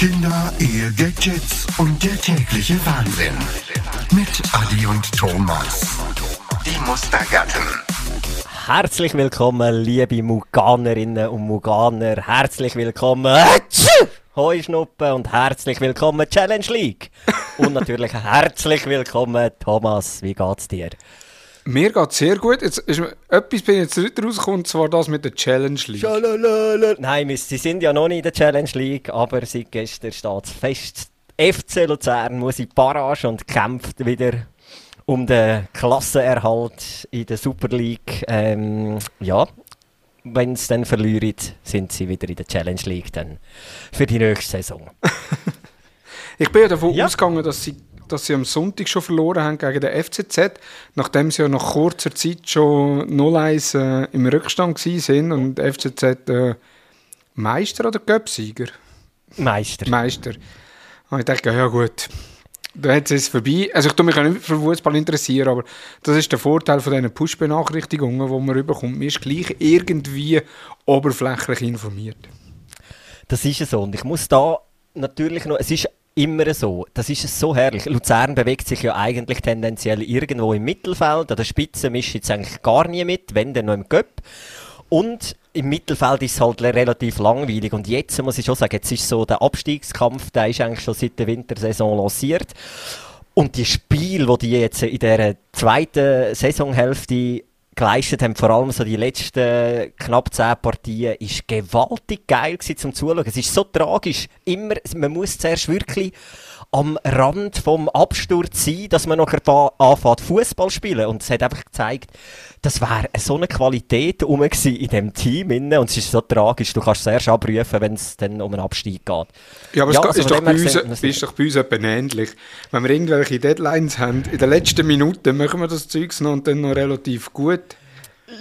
Kinder, Ehe, Gadgets und der tägliche Wahnsinn. Mit Adi und Thomas. Die Mustergatten. Herzlich willkommen, liebe Muganerinnen und Muganer. Herzlich willkommen. Hoi Schnuppen und herzlich willkommen Challenge League. Und natürlich herzlich willkommen Thomas. Wie geht's dir? Mir geht es sehr gut. Jetzt ist, etwas bin ich jetzt nicht rausgekommen, und zwar das mit der Challenge League. Schalalala. Nein, sie sind ja noch nicht in der Challenge League, aber seit gestern steht es fest. FC Luzern muss in Barrage und kämpft wieder um den Klassenerhalt in der Super League. Ähm, ja, wenn sie dann verlieren, sind sie wieder in der Challenge League dann für die nächste Saison. Ich bin ja davon Ja. ausgegangen, dass sie, dass sie am Sonntag schon verloren haben gegen den FCZ, nachdem sie ja nach kurzer Zeit schon 0-1 äh, im Rückstand sind und der FCZ äh, Meister oder Göpsieger? Meister. Meister. Und ich dachte, ja gut, da jetzt ist es vorbei. Also ich tue mich auch nicht für Fußball interessieren, aber das ist der Vorteil von diesen Push-Benachrichtigungen, die man überkommt. Man ist gleich irgendwie oberflächlich informiert. Das ist es so. Und ich muss da natürlich noch, es ist immer so, das ist so herrlich. Luzern bewegt sich ja eigentlich tendenziell irgendwo im Mittelfeld. An der Spitze mischt jetzt eigentlich gar nie mit, wenn dann noch im Göpp. Und im Mittelfeld ist es halt relativ langweilig. Und jetzt muss ich schon sagen, jetzt ist so der Abstiegskampf, der ist eigentlich schon seit der Wintersaison lanciert. Und die Spiele, die die jetzt in der zweiten Saisonhälfte geleistet haben, vor allem so die letzten knapp zehn Partien, ist gewaltig geil gewesen zum Zuschauen. Es ist so tragisch. Immer, man muss zuerst wirklich am Rand vom Absturz sein, dass man noch anfängt Fußball spielen. Und es hat einfach gezeigt, das wäre so eine Qualität rum in dem Team inne. und es ist so tragisch. Du kannst es erst abrufen, wenn es dann um einen Abstieg geht. Ja, aber Ja, es also ist, doch bei uns, es ist doch bei uns etwa ähnlich. Wenn wir irgendwelche Deadlines haben, in den letzten Minuten machen wir das Zeugs noch und dann noch relativ gut.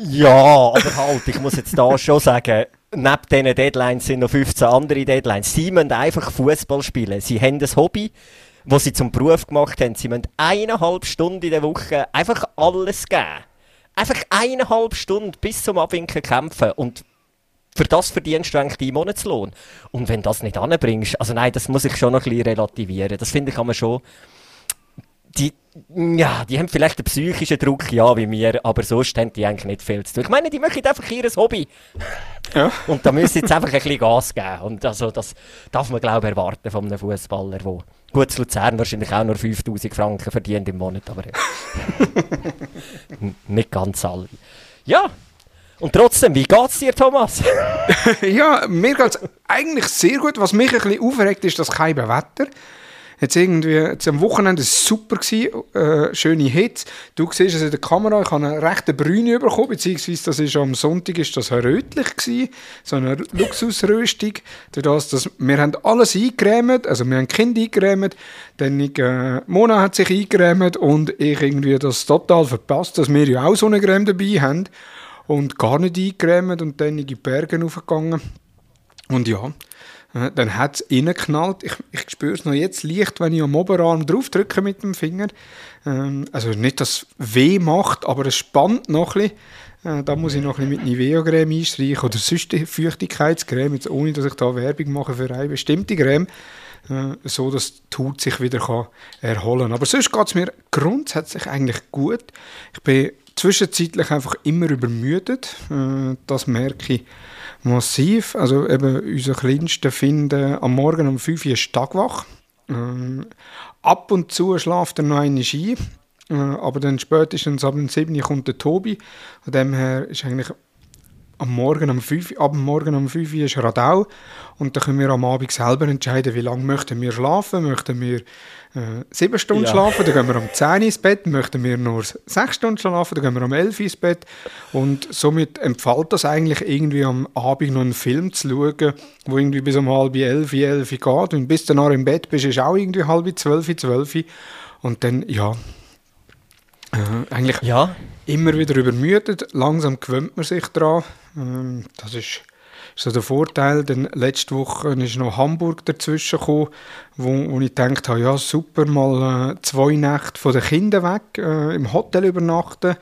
Ja, aber halt, ich muss jetzt da schon sagen, neben diesen Deadlines sind noch 15 andere Deadlines. Sie müssen einfach Fußball spielen. Sie haben ein Hobby, das sie zum Beruf gemacht haben. Sie müssen eineinhalb Stunden in der Woche einfach alles geben. Einfach eineinhalb Stunden bis zum Abwinken kämpfen. Und für das verdienst du eigentlich deinen Monatslohn. Und wenn das nicht anbringst, also nein, das muss ich schon noch ein bisschen relativieren. Das finde ich man schon die, ja, die haben vielleicht einen psychischen Druck, ja, wie wir, aber sonst haben die eigentlich nicht viel zu tun. Ich meine, die machen einfach ihr Hobby. Ja. Und da müssen sie jetzt einfach ein bisschen Gas geben. Und also, das darf man, glaube ich, erwarten von einem Fußballer, der gut zu Luzern wahrscheinlich auch nur 5000 Franken verdient im Monat, aber. N- nicht ganz alle. Ja, und trotzdem, wie geht's dir, Thomas? Ja, mir geht es eigentlich sehr gut. Was mich ein bisschen aufregt, ist das kalte Wetter. Jetzt irgendwie, jetzt am Wochenende war es super, gewesen, äh, schöne Hitze. Du siehst es in der Kamera, ich habe eine rechte Brüne bekommen, beziehungsweise das ist am Sonntag ist das rötlich gewesen, so eine Luxusröstung. Durch das, dass wir haben alles eingerämt, also wir haben Kinder eingerämt, dann äh, Mona hat sich eingerämt und ich irgendwie das total verpasst, dass wir ja auch so eine Creme dabei haben und gar nicht eingerämt und dann in die Berge aufgegangen. Und ja, dann hat es reingeknallt. Ich, ich spüre es noch jetzt leicht, wenn ich am Oberarm drauf drücke mit dem Finger. Ähm, also nicht, dass es weh macht, aber es spannt noch ein bisschen. Äh, da muss ich noch ein bisschen mit Nivea-Creme einstreichen oder sonst Feuchtigkeitscreme, jetzt ohne, dass ich da Werbung mache für eine bestimmte Creme. Äh, so, dass die Haut sich wieder kann erholen Aber sonst geht es mir grundsätzlich eigentlich gut. Ich bin zwischenzeitlich einfach immer übermüdet. Äh, das merke ich massiv. Also eben unser Kleinster finden am Morgen um 5 Uhr ist Tagwach. Ähm, ab und zu schlaft er noch eine Ski. Äh, aber dann spätestens ab dem 7 Uhr kommt der Tobi. Von dem her ist eigentlich am Morgen um 5, ab dem Morgen um 5 Uhr ist Radau und dann können wir am Abend selber entscheiden, wie lange möchten wir schlafen. Möchten wir äh, 7 Stunden Ja. schlafen, dann gehen wir um 10 Uhr ins Bett. Möchten wir nur 6 Stunden schlafen, dann gehen wir um 11 Uhr ins Bett. Und somit empfiehlt das eigentlich irgendwie am Abend noch einen Film zu schauen, wo irgendwie bis um halb 11, 11 Uhr geht. Und bis du dann im Bett bist, ist auch irgendwie halb 12, 12 Uhr. Und dann, ja, äh, eigentlich Ja, immer wieder übermüdet. Langsam gewöhnt man sich daran. Ähm, das ist so der Vorteil. Dann letzte Woche ist noch Hamburg dazwischen gekommen, wo, wo ich gedacht habe, ja super, mal äh, zwei Nächte von den Kindern weg, äh, im Hotel übernachten,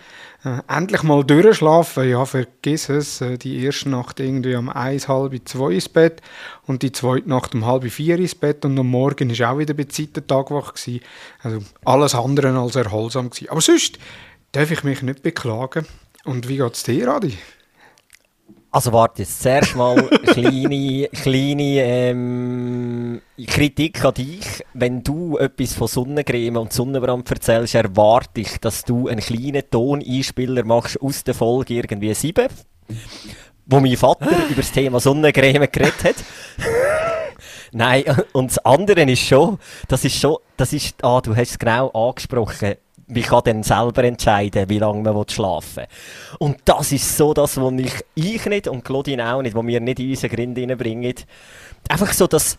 äh, endlich mal durchschlafen. Ja, vergiss es, äh, die erste Nacht irgendwie um eins, halb zwei ins Bett und die zweite Nacht um halb vier ins Bett und am Morgen ist auch wieder bei Zeit der Tag wach gewesen. Also alles andere als erholsam gewesen. Aber sonst darf ich mich nicht beklagen. Und wie geht es dir, Adi? Also warte, jetzt zuerst mal kleine, kleine ähm, Kritik an dich. Wenn du etwas von Sonnencreme und Sonnenbrand erzählst, erwarte ich, dass du einen kleinen Toneinspieler machst aus der Folge irgendwie 7, wo mein Vater über das Thema Sonnencreme geredet hat. Nein, und das andere ist schon, das ist schon, das ist, ah, du hast es genau angesprochen, man kann dann selber entscheiden, wie lange man schlafen will. Und das ist so das, was ich, ich nicht und Claudine auch nicht, was wir nicht in unseren Grind reinbringen. Einfach so, dass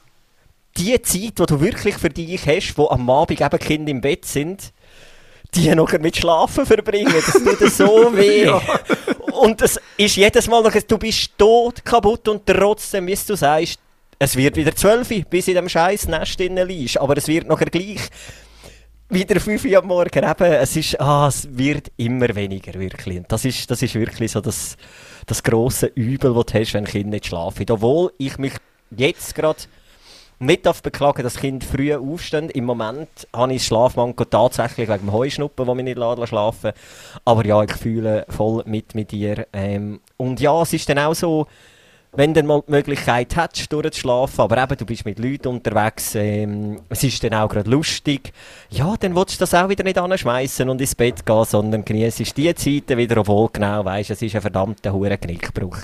die Zeit, die du wirklich für dich hast, wo am Abend eben Kinder im Bett sind, die noch mit Schlafen verbringen. Das tut so weh. ja. Und es ist jedes Mal noch, du bist tot, kaputt und trotzdem, wie du sagst, es wird wieder zwölf, bis in dem scheiß Nest liegst. Aber es wird nachher gleich wieder 5 Uhr am Morgen. Eben, es, ist, ah, es wird immer weniger, wirklich. Und das ist, das ist wirklich so das, das grosse Übel, das du hast, wenn Kinder nicht schlafen. Obwohl ich mich jetzt gerade nicht darf beklagen, dass Kinder früh aufstehen. Im Moment habe ich Schlafmangel tatsächlich wegen dem Heuschnuppen, der mich nicht schlafen Aber ja, ich fühle voll mit mit dir. Ähm, und ja, es ist dann auch so, wenn du mal die Möglichkeit hättest, durchzuschlafen, aber eben, du bist mit Leuten unterwegs, ähm, es ist dann auch gerade lustig, ja, dann willst du das auch wieder nicht anschmeißen und ins Bett gehen, sondern genießt die Zeiten wieder, obwohl genau weißt, es ist ein verdammter hure Knickbruch.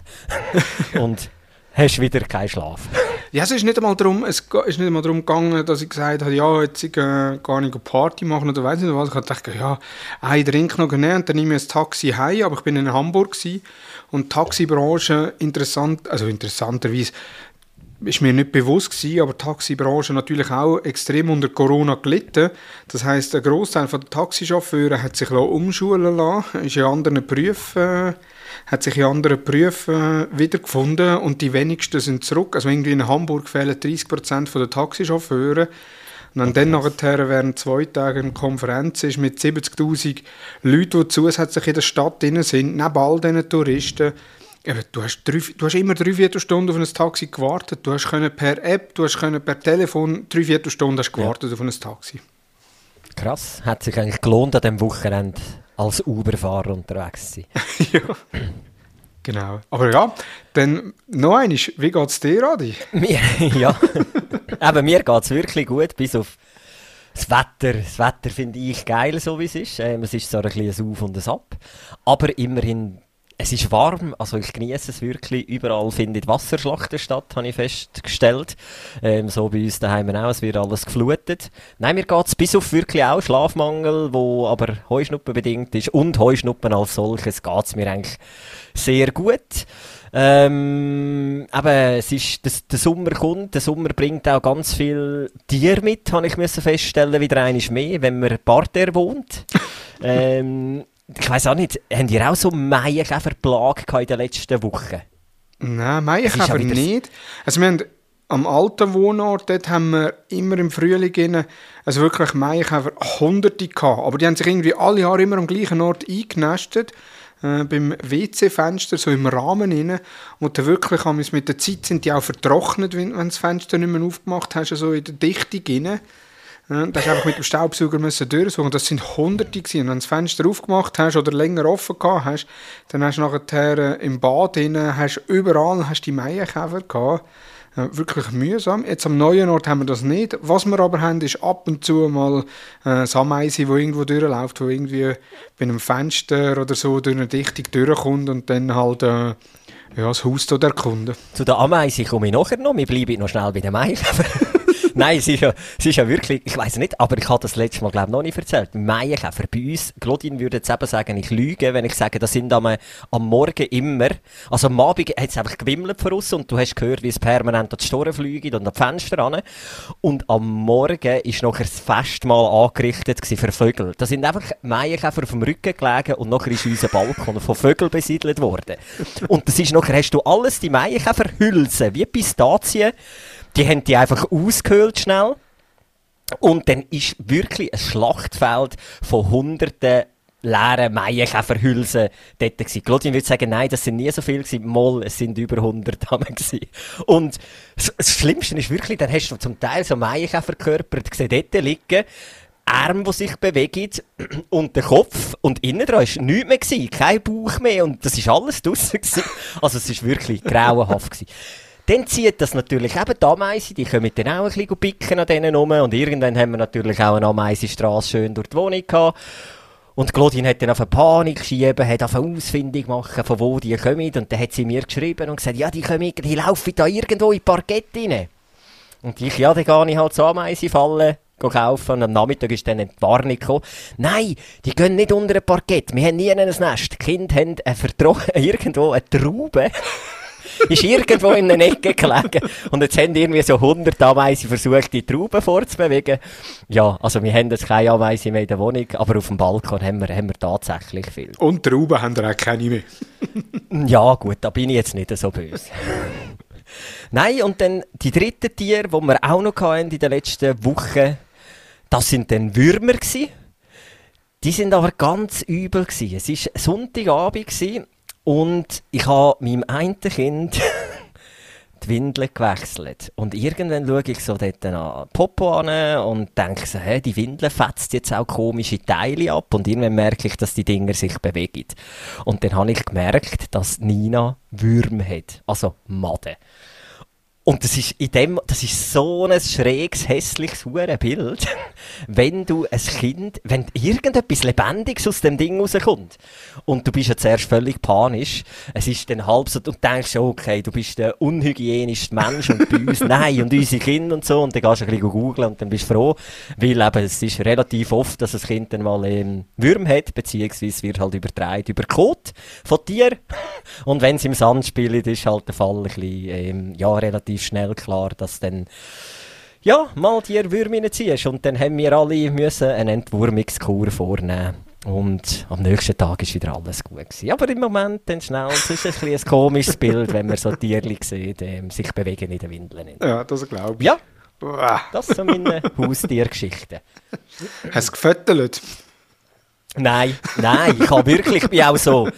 und hast wieder keinen Schlaf. Ja, es ist nicht einmal darum, es ist nicht einmal darum gegangen, dass ich gesagt habe, ja, jetzt ich, äh, gar nicht Party machen oder weiß nicht was. Ich gedacht, ja, einen Drink noch genommen und dann nehme ich ein Taxi heim, aber ich bin in Hamburg gewesen und die Taxibranche interessant, also interessanterweise ist mir nicht bewusst gewesen, aber die Taxibranche natürlich auch extrem unter Corona gelitten. Das heißt, ein Großteil der Taxichauffeure hat sich umschulen lassen, ist in anderen Berufen, äh, hat sich in anderen Berufen äh, wiedergefunden und die wenigsten sind zurück. Also irgendwie in Hamburg fehlen 30 Prozent der Taxichauffeure. Und wenn dann nachher während zwei Tagen eine Konferenz ist mit 70'000 Leuten, die zusätzlich in der Stadt drin sind, neben all diesen Touristen, Eben, du, hast drei, du hast immer drei Viertelstunden auf ein Taxi gewartet. Du hast können per App, du hast können per Telefon drei Viertelstunden hast gewartet ja. auf ein Taxi. Krass. Hat sich eigentlich gelohnt, an diesem Wochenende als Uber-Fahrer unterwegs zu sein. ja. Genau. Aber ja, dann noch einmal, wie geht es dir, Adi? Mir, ja. Eben, mir geht es wirklich gut, bis auf das Wetter. Das Wetter finde ich geil, so wie es ist. Ähm, es ist so ein bisschen ein Auf und ein Ab. Aber immerhin es ist warm, also ich genieße es wirklich. Überall findet Wasserschlachten statt, habe ich festgestellt. Ähm, so bei uns daheim auch, es wird alles geflutet. Nein, mir geht es bis auf wirklich auch Schlafmangel, wo aber Heuschnuppen bedingt ist und Heuschnuppen als solches geht es mir eigentlich sehr gut. Ähm, aber es ist, das, der Sommer kommt, der Sommer bringt auch ganz viel Tier mit, habe ich müssen feststellen, wieder eines mehr, wenn man Parterre wohnt. ähm, ich weiß auch nicht, haben ihr auch so Maienkäferplage in den letzten Wochen? Nein, Maienkäfer nicht. Also wir haben am alten Wohnort, dort haben wir immer im Frühling rein, also wirklich Maienkäfer hunderte gehabt. Aber die haben sich irgendwie alle Jahre immer am gleichen Ort eingenestet. Äh, beim WC-Fenster, so im Rahmen rein. Und dann wirklich haben wir mit der Zeit sind die auch vertrocknet, wenn, wenn das Fenster nicht mehr aufgemacht hast, so in der Dichte rein. Da hast du einfach mit dem Staubsauger müssen durchsuchen. Das sind Hunderte gewesen. Und wenn du das Fenster aufgemacht hast oder länger offen gehabt hast, dann hast du nachher äh, im Bad drinnen, hast überall hast die Maienkäfer gehabt. Wirklich mühsam. Jetzt am neuen Ort haben wir das nicht. Was wir aber haben, ist ab und zu mal äh, Sameise, die irgendwo durchläuft, wo irgendwie bei einem Fenster oder so durch eine Dichtung durchkommt und dann halt äh, ja, das Haus dort erkunden. Zu der Ameise komme ich nachher noch. Wir bleiben noch schnell bei den Maienkäfern. Nein, es ist, ja, es ist ja wirklich, ich weiß nicht, aber ich habe das letzte Mal, glaube ich, noch nicht erzählt. Maienkäfer, bei uns, Claudine würde jetzt eben sagen, ich lüge, wenn ich sage, das sind am, am Morgen immer, also am Abend hat es einfach gewimmelt von uns und du hast gehört, wie es permanent an die Storen fliegt und an die Fenster ran. Und am Morgen ist noch ein Festmahl angerichtet für Vögel. Da sind einfach Maienkäfer auf dem Rücken gelegen und nachher ist unser Balkon von Vögeln besiedelt worden. Und das ist nachher, hast du alles, die Maienkäferhülsen, wie Pistazien, die haben die einfach ausgehöhlt schnell. Und dann ist wirklich ein Schlachtfeld von hunderten leeren Maienkäferhülsen dort gewesen. Claudine würde sagen, nein, das sind nie so viele gewesen. Moll, es sind über 100 gewesen. Und das Schlimmste ist wirklich, dann hast du zum Teil so Maienkäferkörper gesehen, dort liegen. Arme, die sich bewegen und der Kopf und innen dran war nichts mehr, gewesen, kein Bauch mehr und das ist alles draussen. Also es war wirklich grauenhaft gewesen. Dann zieht das natürlich eben die Ameisen, die können dann auch ein bisschen picken an denen rum und irgendwann haben wir natürlich auch eine Ameisenstraße schön durch die Wohnung gehabt. Und Claudine hat dann auf eine Panik geschieben, hat auf eine Ausfindung machen, von wo die kommen. Und dann hat sie mir geschrieben und gesagt, ja, die kommen, die laufen da irgendwo in Parkett rein. Und ich, ja, dann gehe ich halt so Ameisen fallen kaufen und am Nachmittag ist dann eine Warnung gekommen. Nein, die gehen nicht unter ein Parkett. Wir haben nie ein Nest. Die Kinder haben eine irgendwo eine Traube. ist irgendwo in einer Ecke gelegen. Und jetzt haben irgendwie so 100 Ameisen versucht, die Trauben vorzubewegen. Ja, also wir haben jetzt keine Ameisen mehr in der Wohnung, aber auf dem Balkon haben wir, haben wir tatsächlich viel. Und Trauben haben wir auch keine mehr. ja, gut, da bin ich jetzt nicht so böse. Nein, und dann die dritten Tiere, die wir auch noch hatten in den letzten Wochen, das sind dann Würmer gewesen. Die sind aber ganz übel gewesen. Es war Sonntagabend gewesen und ich habe meinem einen Kind die Windeln gewechselt. Und irgendwann schaue ich so dort an Popo an und denke so, hey, die Windel fetzt jetzt auch komische Teile ab. Und irgendwann merke ich, dass die Dinger sich bewegen. Und dann habe ich gemerkt, dass Nina Würm hat. Also Maden. Und das ist, in dem, das ist so ein schräges, hässliches Bild, wenn du ein Kind, wenn irgendetwas Lebendiges aus dem Ding rauskommt. Und du bist ja zuerst völlig panisch, es ist dann halb so, und denkst, okay, du bist der unhygienischste Mensch und bei uns, nein, und unsere Kinder und so, und dann gehst du ein bisschen googeln und dann bist du froh, weil eben, es ist relativ oft, dass das Kind dann mal ähm, Würm hat, beziehungsweise wird halt übertragen über Kot von Tier. Und wenn es im Sand spielt, ist halt der Fall ein bisschen, ähm, ja, relativ relativ schnell klar, dass dann ja, mal die Würmer ziehst. Und dann haben wir alle müssen eine Entwurmungskur vornehmen. Und am nächsten Tag war wieder alles gut. Gewesen. Aber im Moment dann schnell, es ist ein, bisschen ein komisches Bild, wenn man so Tierchen sieht, ähm, sich bewegen in den Windeln. Ja, das glaube ich. Ja, das sind meine Haustiergeschichten. Hast du gefüttert? Nein, nein, ich habe wirklich, ich bin auch so,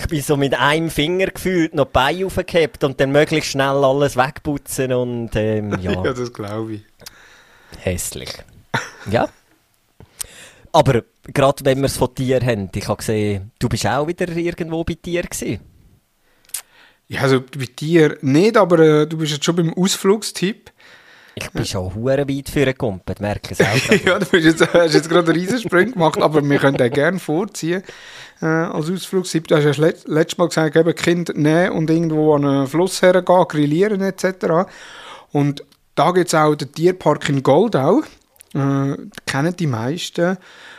ich bin so mit einem Finger gefühlt noch die Beine aufgehabt und dann möglichst schnell alles wegputzen und ähm, ja. ja, das glaube ich. Hässlich. Ja. Aber gerade wenn wir es von dir haben, ich habe gesehen, du bist auch wieder irgendwo bei dir gewesen. Ja, also bei dir nicht, aber äh, du bist jetzt schon beim Ausflugstipp. Ich bin schon hure weit für einen Kumpel, merke es auch. ja, du bist jetzt, hast jetzt gerade einen Riesensprung gemacht, aber wir können den gerne vorziehen äh, als Ausflugstipp. Du hast ja let, letztes Mal gesagt, eben Kind nehmen und irgendwo an einen Fluss hergehen, grillieren etc. Und da gibt es auch den Tierpark in Goldau. Äh, kennen die meisten.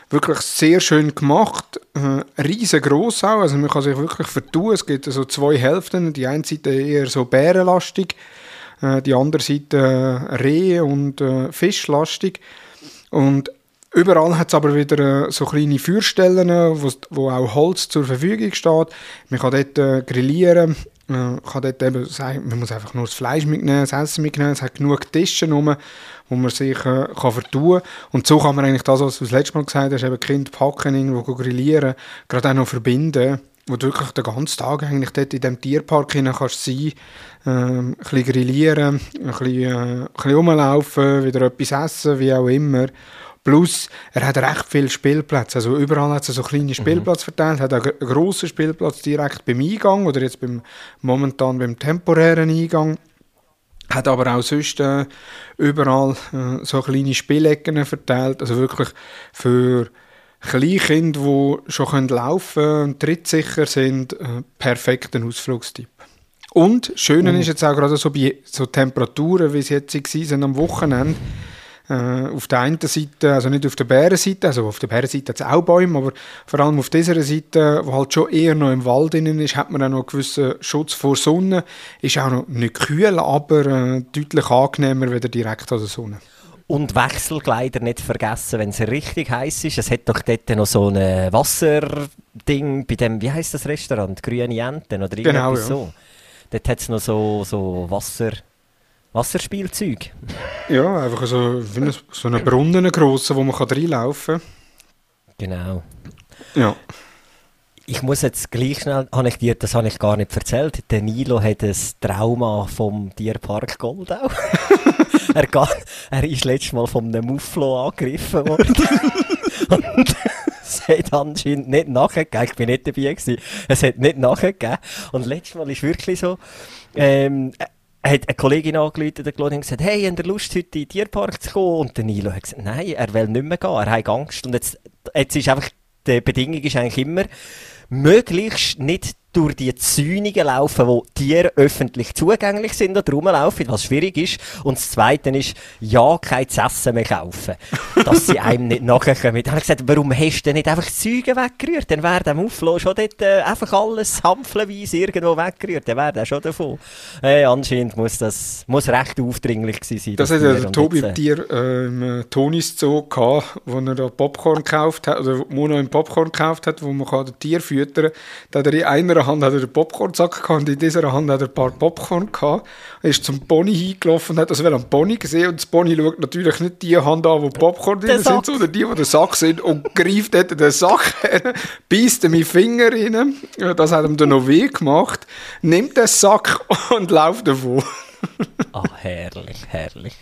Wirklich sehr schön gemacht, äh, riesengroß auch, also man kann sich wirklich vertun. Es gibt so zwei Hälften, die eine Seite eher so bärenlastig, äh, die andere Seite äh, Rehe und äh, Fischlastig. Und Überall hat es aber wieder äh, so kleine Feuerstellen, wo, wo auch Holz zur Verfügung steht. Man kann dort äh, grillieren, äh, kann dort eben sagen, man muss einfach nur das Fleisch mitnehmen, das Essen mitnehmen. Es hat genug Tische rum, wo man sich äh, kann vertun kann. Und so kann man eigentlich das, was du das letzte Mal gesagt hast, eben Kind packen, irgendwo grillieren, gerade auch noch verbinden wo du wirklich den ganzen Tag eigentlich dort in diesem Tierpark hinein kannst sein, ähm, ein bisschen grillieren, ein bisschen, äh, ein bisschen rumlaufen, wieder etwas essen, wie auch immer. Plus, er hat recht viele Spielplätze. Also überall hat er so kleine mhm. Spielplätze verteilt. Er hat einen grossen Spielplatz direkt beim Eingang oder jetzt beim, momentan beim temporären Eingang. Hat aber auch sonst äh, überall äh, so kleine Spielecken verteilt. Also wirklich für Kleinkinder, die schon laufen können, trittsicher sind, äh, perfekter Ausflugstipp. Und schön ist jetzt auch gerade so bei so Temperaturen, wie es jetzt waren am Wochenende, äh, auf der einen Seite, also nicht auf der Bärenseite, also auf der Bärenseite hat es auch Bäume, aber vor allem auf dieser Seite, wo halt schon eher noch im Wald drin ist, hat man auch noch einen gewissen Schutz vor Sonne. Ist auch noch nicht kühl, aber äh, deutlich angenehmer wieder direkt an der Sonne. Und Wechselkleider nicht vergessen, wenn es richtig heiß ist. Es hat doch dort noch so ein Wasserding bei dem, wie heißt das Restaurant? Grüne Enten oder Genau, irgendetwas ja. so. Dort hat es noch so, so Wasser, Wasserspielzeug. Ja, einfach so, wie so einen Brunnen grossen, wo man kann reinlaufen kann. Genau. Ja. Ich muss jetzt gleich schnell, habe ich dir, das habe ich gar nicht erzählt, der Nilo hat ein Trauma vom Tierpark Goldau. er, ga- er ist letztes Mal von einem Mufflo angegriffen worden. Und es hat anscheinend nicht nachgegeben, ich bin nicht dabei gewesen, es hat nicht nachgegeben. Und letztes Mal ist wirklich so, ähm, hat eine Kollegin angerufen und und gesagt, hey, habt ihr Lust, heute in den Tierpark zu kommen? Und der Nilo hat gesagt, nein, er will nicht mehr gehen, er hat Angst. Und jetzt, jetzt ist einfach, die Bedingung ist eigentlich immer, möglichst nicht durch die Zäunungen laufen, wo Tiere öffentlich zugänglich sind und rumlaufen, was schwierig ist. Und das Zweite ist, ja, kein essen mehr kaufen, dass sie einem nicht nachkommen. Dann habe ich gesagt, warum hast du denn nicht einfach das Zeug weggerührt? Dann wäre der Mufflo schon dort äh, einfach alles hampflenweise irgendwo weggerührt. Dann wäre der schon davon. Äh, anscheinend muss das muss recht aufdringlich gewesen sein. Das das hat ja der Und Tobi jetzt, Tier äh, im Tonis Zoo gehabt, wo er da Popcorn gekauft hat, oder Mono im Popcorn gekauft hat, wo man kann das Tier füttern kann. Da hat er in einer Hand hat er den Popcornsack gehabt und in dieser Hand hat er ein paar Popcorn gehabt. Er ist zum Pony hingelaufen und hat das am Pony gesehen und das Pony schaut natürlich nicht die Hand an, wo Popcorn drin sind, Sack. sondern die, wo der Sack sind und greift dort den Sack her, beißt ihm in den Finger rein. Das hat ihm dann noch weh gemacht, nimmt den Sack und läuft davon. Ah, herrlich, herrlich.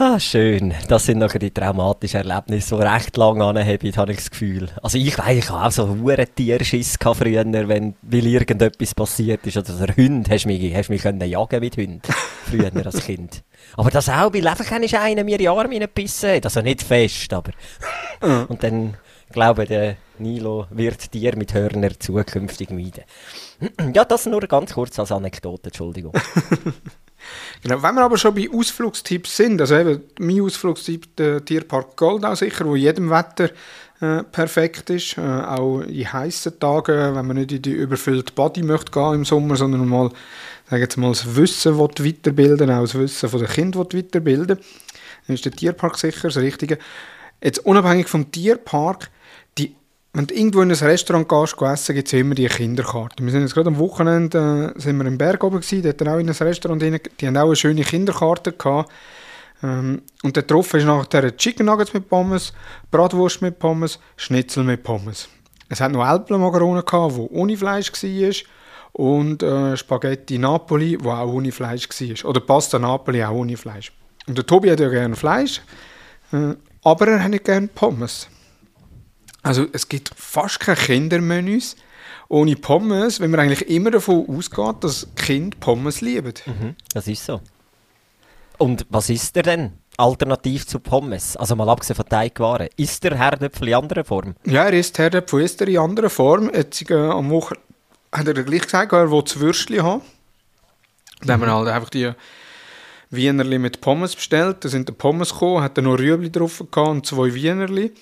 Ah, schön. Das sind nachher die traumatischen Erlebnisse, die recht lang anheben, habe ich das Gefühl. Also ich weiß, ich habe auch so einen Tierschiss früher, wenn, weil irgendetwas passiert ist. Oder der Hund, hast du mich, hast mich können jagen mit Hund früher als Kind. Aber das auch, weil einfach ist einer mir in die Arme reingebissen hat. Also nicht fest, aber... Und dann, glaube ich, der Nilo wird Tier mit Hörner zukünftig meiden. ja, das nur ganz kurz als Anekdote, Entschuldigung. Genau, wenn wir aber schon bei Ausflugstipps sind, also eben mein Ausflugstipp, der Tierpark Goldau sicher, wo jedem Wetter äh, perfekt ist, äh, auch in heißen Tagen, wenn man nicht in die überfüllte Body möchte gehen im Sommer, sondern mal, sagen jetzt mal, das Wissen weiterbilden, auch das Wissen von den Kindern weiterbilden, dann ist der Tierpark sicher das Richtige. Jetzt unabhängig vom Tierpark, wenn du irgendwo in ein Restaurant gehst, geh essen, gibt es immer die Kinderkarte. Wir sind jetzt gerade am Wochenende äh, sind wir im Berg oben gewesen, dort auch in ein Restaurant rein, die haben auch eine schöne Kinderkarte gehabt. Ähm, und der getroffen ist nachher Chicken Nuggets mit Pommes, Bratwurst mit Pommes, Schnitzel mit Pommes. Es hat noch gehabt, wo ohne Fleisch war und äh, Spaghetti Napoli, wo auch ohne Fleisch war. Oder Pasta Napoli auch ohne Fleisch. Und der Tobi hat ja gerne Fleisch, äh, aber er hat nicht gerne Pommes. Also es gibt fast keine Kindermenüs ohne Pommes, wenn man eigentlich immer davon ausgeht, dass Kinder Pommes lieben. Mhm, das ist so. Und was ist der denn? Alternativ zu Pommes? Also mal abgesehen von Teigwaren. Ist der Herdöpfel in anderer Form? Ja, er isst Herdöpfel isst er in anderer Form. Jetzt, äh, am Wochenende hat er gleich gesagt, er will das Würstchen haben. Dann haben wir halt einfach die Wienerli mit Pommes bestellt. Da sind die Pommes gekommen, hat er noch Rüebli drauf gehabt und zwei Wienerli.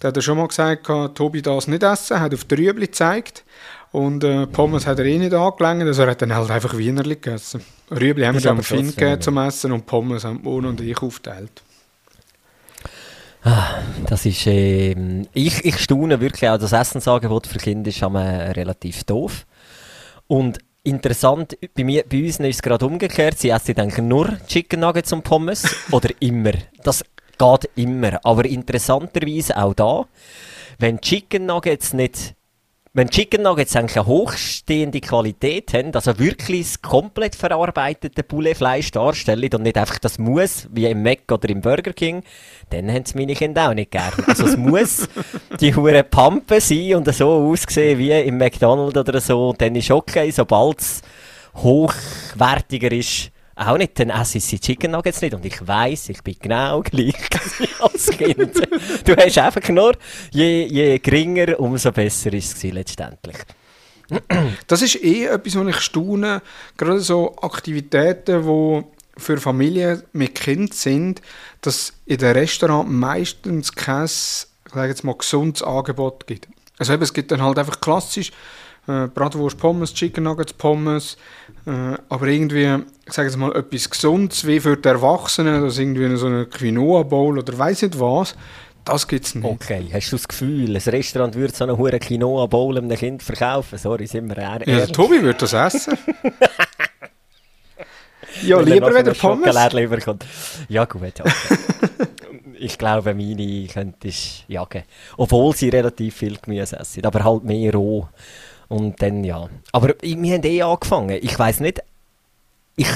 Da hat er schon mal gesagt, Tobi das nicht essen, hat auf die Rüebli gezeigt. Und äh, Pommes hat er eh nicht angelangt, also er hat dann halt einfach Wienerli gegessen. Rüebli haben wir dann Finn gegeben zum Essen und Pommes haben Mono und ich aufteilt. Das ist, ähm, ich, ich staune wirklich auch, das Essensangebot für Kinder ist relativ doof. Und interessant, bei, mir, bei uns ist es gerade umgekehrt, sie essen eigentlich nur Chicken Nuggets und Pommes oder immer. Das geht immer. Aber interessanterweise auch da, wenn Chicken Nuggets nicht wenn Chicken Nuggets eigentlich eine hochstehende Qualität haben, also wirklich das komplett verarbeitete Pouletfleisch darstellen und nicht einfach das muss, wie im Mac oder im Burger King, dann haben es meine Kinder auch nicht gern. Also es muss die hure Pampe sein und so aussehen wie im McDonald's oder so, dann ist okay, sobald es hochwertiger ist, auch nicht, dann esse ich die Chicken Nuggets nicht. Und ich weiss, ich bin genau gleich als Kind. Du hast einfach nur, je, je geringer, umso besser ist es letztendlich. Das ist eh etwas, was ich staune. Gerade so Aktivitäten, die für Familien mit Kind sind, dass in den Restaurants meistens kein, ich sage jetzt mal, gesundes Angebot gibt. Also eben, es gibt dann halt einfach klassisch äh, Bratwurst, Pommes, Chicken Nuggets, Pommes, äh, aber irgendwie, ich sage jetzt mal, etwas Gesundes wie für die Erwachsenen, das irgendwie so eine Quinoa Bowl oder weiß nicht was, das gibt es nicht. Okay, hast du das Gefühl, ein Restaurant würde so eine hure Quinoa Bowl einem Kind verkaufen? Sorry, sind wir ehrlich. Ja, Tobi würde das essen. ja, Wenn er lieber wieder Pommes. Ja gut, okay. ich glaube, meine könntest jagen. Obwohl sie relativ viel Gemüse essen, aber halt mehr roh. Und dann ja. Aber wir haben eh angefangen. Ich weiß nicht, ich,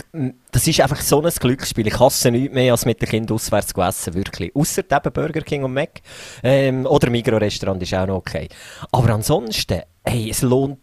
das ist einfach so ein Glücksspiel. Ich hasse nichts mehr, als mit den Kindern auswärts zu essen, wirklich. Ausser eben Burger King und Mac. Ähm, oder Migros-Restaurant ist auch noch okay. Aber ansonsten, hey, es lohnt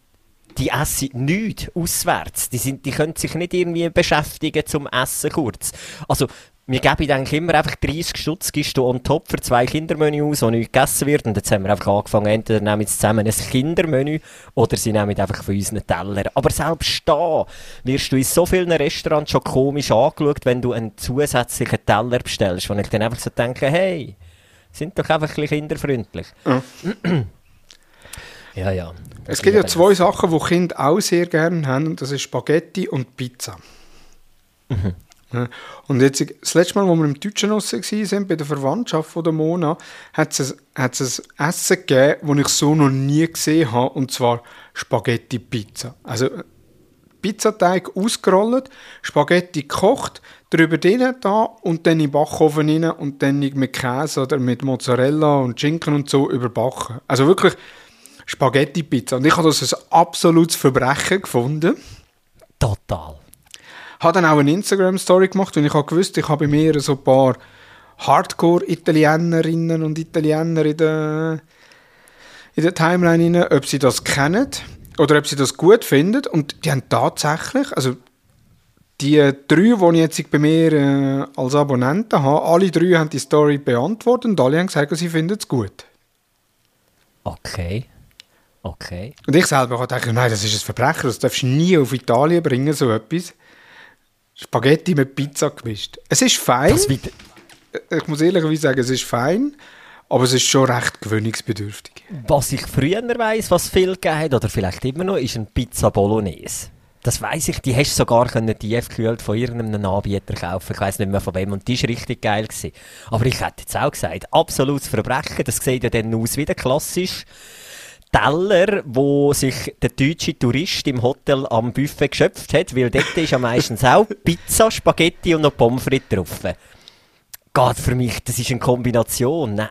die essen nichts auswärts. Die, sind, die können sich nicht irgendwie beschäftigen zum Essen kurz. Also, wir geben eigentlich immer einfach 30 Stutz, gibst du on top für zwei Kindermenü aus, wo nichts gegessen wird. Und jetzt haben wir einfach angefangen, entweder nehmen sie zusammen ein Kindermenü oder sie nehmen einfach von unseren Teller. Aber selbst da wirst du in so vielen Restaurants schon komisch angeschaut, wenn du einen zusätzlichen Teller bestellst, wo ich dann einfach so denke, hey, sind doch einfach ein bisschen kinderfreundlich. Ja. ja, ja. Es gibt ja zwei Sachen, die Kinder auch sehr gerne haben, und das ist Spaghetti und Pizza. Ja. Und jetzt, das letzte Mal, als wir im Deutschen Nuss waren, bei der Verwandtschaft von der Mona, hat es ein Essen gegeben, das ich so noch nie gesehen habe, und zwar Spaghetti-Pizza. Also Pizzateig ausgerollt, Spaghetti gekocht, drüber drin da und dann in den Backofen rein und dann mit Käse oder mit Mozzarella und Schinken und so überbacken. Also wirklich Spaghetti-Pizza. Und ich habe das ein absolutes Verbrechen gefunden. Total. Habe dann auch eine Instagram-Story gemacht und ich habe gewusst, ich habe bei mir so ein paar Hardcore-Italienerinnen und Italiener in der, in der Timeline, rein, ob sie das kennen oder ob sie das gut finden. Und die haben tatsächlich, also die drei, die ich jetzt bei mir äh, als Abonnenten habe, alle drei haben die Story beantwortet und alle haben gesagt, sie finden es gut. Okay. Okay. Und ich selber habe gedacht, nein, das ist ein Verbrechen, das darfst du nie auf Italien bringen, so etwas. Spaghetti mit Pizza gemischt. Es ist fein, wieder, ich muss ehrlich sagen, es ist fein, aber es ist schon recht gewöhnungsbedürftig. was ich früher weiss, was viel gegeben hat, oder vielleicht immer noch, ist ein Pizza Bolognese. Das weiss ich, die hast du sogar können tiefgekühlt von irgendeinem Anbieter kaufen. Ich weiss nicht mehr von wem. Und die war richtig geil. Gewesen. Aber ich hätte jetzt auch gesagt, absolutes Verbrechen. Das sieht ja dann aus wie der klassisch Teller, wo sich der deutsche Tourist im Hotel am Buffet geschöpft hat, weil dort ist ja meistens auch Pizza, Spaghetti und noch Pommes frites drauf. Geht für mich, das ist eine Kombination. Nein,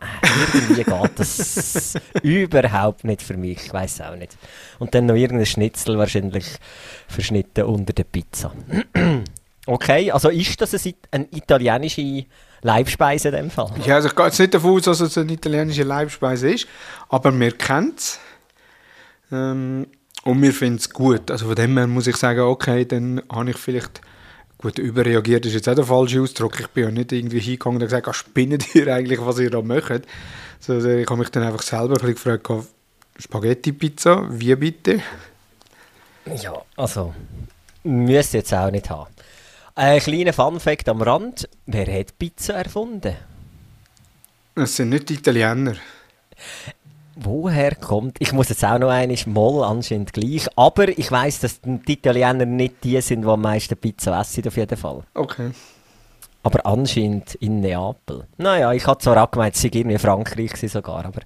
irgendwie geht das überhaupt nicht für mich. Ich weiß auch nicht. Und dann noch irgendein Schnitzel wahrscheinlich verschnitten unter der Pizza. okay, also ist das eine, italienische Leibspeise in dem Fall? Ja, also ich gehe jetzt nicht davon aus, dass es eine italienische Leibspeise ist, aber wir kennen es. Ähm, und wir finden es gut. Also von dem her muss ich sagen, okay, dann habe ich vielleicht Gut, überreagiert ist jetzt auch der falsche Ausdruck. Ich bin ja nicht irgendwie hingegangen und gesagt, ah, spinnet ihr eigentlich, was ihr da macht. Also, ich habe mich dann einfach selber ein bisschen gefragt, Spaghetti-Pizza, wie bitte? Ja, also, müsste jetzt auch nicht haben. Ein kleiner Fun-Fact am Rand: Wer hat Pizza erfunden? Es sind nicht die Italiener. Woher kommt. Ich muss jetzt auch noch einmal mal anscheinend gleich. Aber ich weiß, dass die Italiener nicht die sind, die am meisten Pizza essen, auf jeden Fall. Okay. Aber anscheinend in Neapel. Naja, ich hatte zwar auch gemeint, es sei irgendwie Frankreich sogar, aber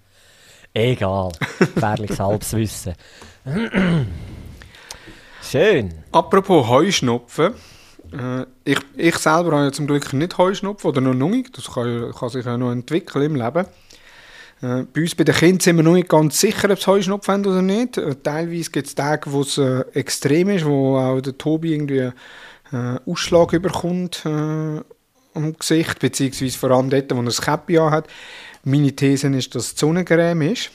egal. Gefährliches Halbswissen. Schön. Apropos Heuschnupfen. Äh, ich, ich selber habe ja zum Glück nicht Heuschnupfen oder noch nicht. Das kann, kann sich ja noch entwickeln im Leben. Äh, bei uns bei den Kindern sind wir noch nicht ganz sicher, ob sie Heuschnupfen haben oder nicht. Äh, teilweise gibt es Tage, wo es äh, extrem ist, wo auch der Tobi irgendwie äh, Ausschlag überkommt am Gesicht, beziehungsweise vor allem dort, wo er das Käppi hat. Meine These ist, dass es Sonnencreme ist,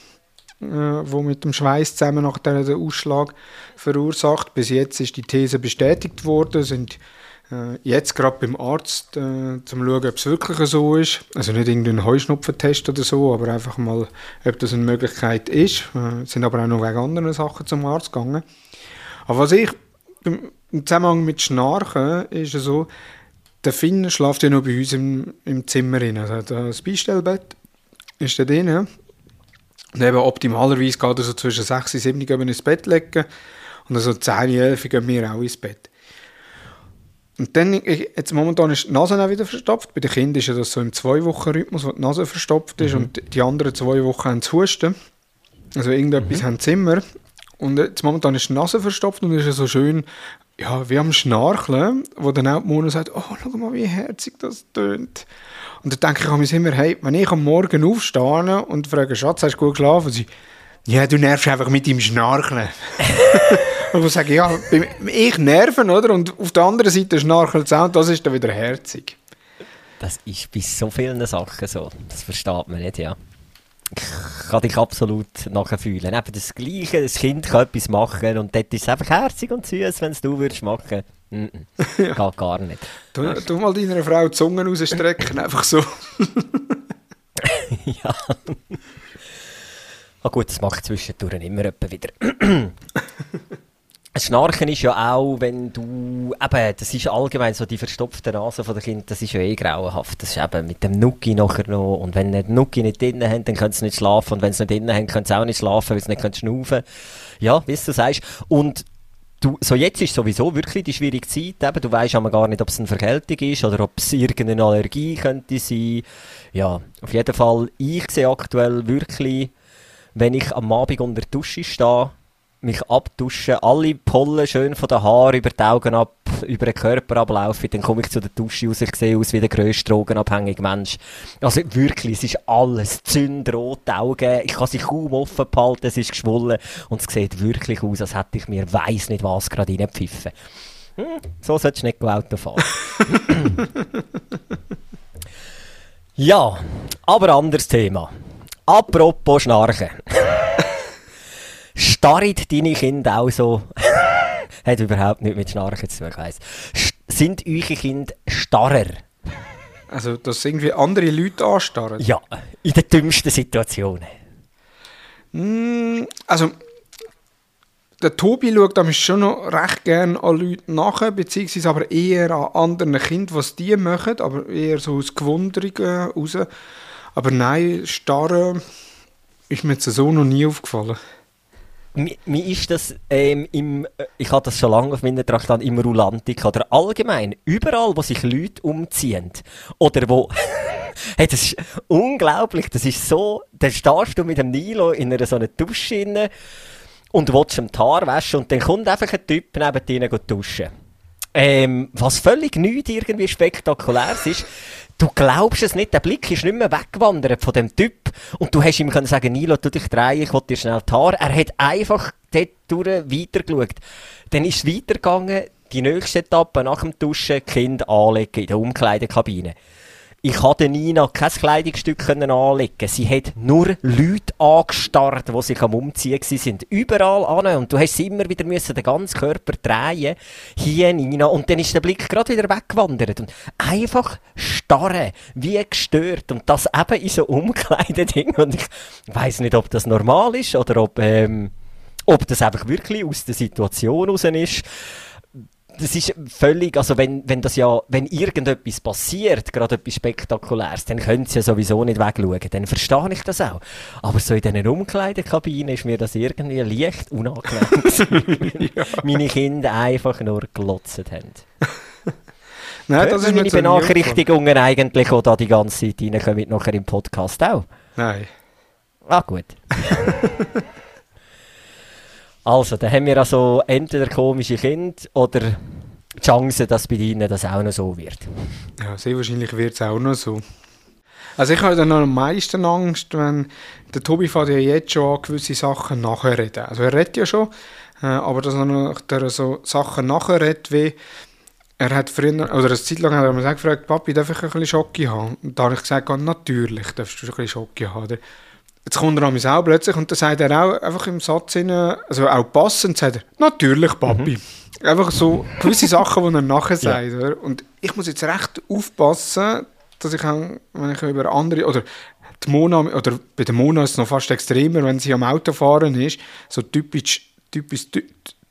äh, wo mit dem Schweiß zusammen nachher den Ausschlag verursacht. Bis jetzt ist die These bestätigt worden, es sind Äh, jetzt gerade beim Arzt, äh, zum schauen, ob es wirklich so ist. Also nicht irgendein Heuschnupfentest oder so, aber einfach mal, ob das eine Möglichkeit ist. Äh, sind aber auch noch wegen anderen Sachen zum Arzt gegangen. Aber was ich im Zusammenhang mit Schnarchen ist so, der Finn schläft ja noch bei uns im, im Zimmer rein. Also das Beistellbett ist da drin. Und eben optimalerweise geht er so zwischen 6 und 7 gehen wir ins Bett legen. Und also 10, 11 gehen wir auch ins Bett. Und dann, ich, jetzt momentan ist die Nase auch wieder verstopft. Bei den Kindern ist ja das so im Zwei-Wochen-Rhythmus, wo die Nase verstopft ist Mhm. und die anderen zwei Wochen haben zu husten. Also irgendetwas haben sie immer. Und jetzt momentan ist die Nase verstopft und es ist ja so schön, ja, wie am Schnarchen, wo dann auch die Mona sagt, oh, schau mal, wie herzig das tönt. Und dann denke ich an mich immer, hey, wenn ich am Morgen aufstehe und frage, Schatz, hast du gut geschlafen? Und sie, ja, du nervst einfach mit dem Schnarchen. und ich sage, ja, ich nerven, oder? Und auf der anderen Seite schnarchelt es auch, das ist dann wieder herzig. Das ist bei so vielen Sachen so. Das versteht man nicht, ja. Ich kann dich absolut nachfühlen. Eben das Gleiche, das Kind kann etwas machen und dort ist es einfach herzig und süß, wenn es du würdest machen. Mm -mm. Geht gar nicht. Tu, tu mal deiner Frau die Zunge rausstrecken, einfach so. ja. Ah gut, das mache ich zwischendurch immer etwa wieder. Schnarchen ist ja auch, wenn du, eben, das ist allgemein so die verstopfte Nase von der Kinder, das ist ja eh grauenhaft. Das ist eben mit dem Nuki nachher noch, und wenn die Nuki nicht drinnen haben, dann können sie nicht schlafen, und wenn sie nicht drinnen haben, können sie auch nicht schlafen, weil sie nicht können schnaufen Ja, wie du sagst. Und du, so jetzt ist sowieso wirklich die schwierige Zeit, eben, du weißt aber gar nicht, ob es eine Verkältung ist, oder ob es irgendeine Allergie könnte sein. Ja, auf jeden Fall, ich sehe aktuell wirklich, wenn ich am Abend unter der Dusche stehe, mich abduschen, alle Pollen schön von den Haaren über die Augen ab, über den Körper ablaufen, dann komme ich zu der Dusche raus, ich sehe aus wie der grösste drogenabhängige Mensch. Also wirklich, es ist alles zündrote Augen, ich kann sie kaum offen behalten, es ist geschwollen und es sieht wirklich aus, als hätte ich mir weiss nicht was gerade reingepfiffen. Hm, so solltest du nicht Auto fahren. ja, aber anderes Thema. Apropos Schnarchen. Starren deine Kinder auch so? Hat überhaupt nichts mit Schnarchen zu tun, ich weiss. Sind eure Kinder starrer? Also, dass irgendwie andere Leute anstarren. Ja, in den dümmsten Situationen. Mm, Also, der Tobi schaut damals schon noch recht gerne an Leute nach, beziehungsweise aber eher an anderen Kindern, was die machen, aber eher so aus Gewunderung raus. Aber nein, starren ist mir jetzt so noch nie aufgefallen. Mi- Mir ist das ähm, im, äh, ich habe das schon lange auf meiner Traktan im Rulantik oder allgemein, überall, wo sich Leute umziehen oder wo, hey, das ist unglaublich, das ist so, dann stehst du mit dem Nilo in einer so einer Dusche und willst ihm die Haare waschen und dann kommt einfach ein Typ neben dir duschen. Ähm, was völlig nichts irgendwie spektakuläres ist, du glaubst es nicht, der Blick ist nicht mehr weggewandert von dem Typ und du hast ihm können sagen, Nilo, tu dich drehen, ich will dir schnell die Haare. Er hat einfach dort durch weitergeschaut. Dann ist es weitergegangen, die nächste Etappe nach dem Duschen, Kind anlegen in der Umkleidekabine. Ich konnte Nina kein Kleidungsstück können anlegen. Sie hat nur Leute angestarrt, die sich am Umziehen sind. Überall an. Und du hast sie immer wieder müssen den ganzen Körper drehen. Hier, Nina. Und dann ist der Blick gerade wieder weggewandert. Und einfach starren. Wie gestört. Und das eben in so Umkleideding. Und ich weiss nicht, ob das normal ist oder ob, ähm, ob das einfach wirklich aus der Situation raus ist das ist völlig, also wenn, wenn das ja, wenn irgendetwas passiert, gerade etwas Spektakuläres, dann können sie ja sowieso nicht wegschauen, dann verstehe ich das auch. Aber so in diesen Umkleidekabinen ist mir das irgendwie leicht unangenehm gewesen. Meine Kinder einfach nur glotzt haben. Nein, das ist meine. Benachrichtigungen eigentlich, die da die ganze Zeit reinkommen, nachher im Podcast auch? Nein. Ah, gut. also, dann haben wir also entweder komische Kinder oder die Chance, dass bei ihnen das auch noch so wird. Ja, sehr wahrscheinlich wird es auch noch so. Also ich habe dann noch am meisten Angst, wenn der Tobi fährt ja jetzt schon an gewisse Sachen nachher reden. Also er redet ja schon, äh, aber dass er noch so Sachen nachher redet, wie er hat früher, oder eine Zeit lang hat er mir gefragt, Papi, darf ich ein bisschen Schoki haben? Und da habe ich gesagt, «Ja, natürlich darfst du ein bisschen Schoki haben. Jetzt kommt er an mich auch plötzlich und dann sagt er auch einfach im Satz, rein, also auch passend, sagt er, natürlich, Papi. Mhm. Einfach so gewisse Sachen, die er nachher sagt. Ja. Und ich muss jetzt recht aufpassen, dass ich auch, wenn ich über andere, oder die Mona, oder bei der Mona ist es noch fast extremer, wenn sie am Auto fahren ist, so typisch, typisch,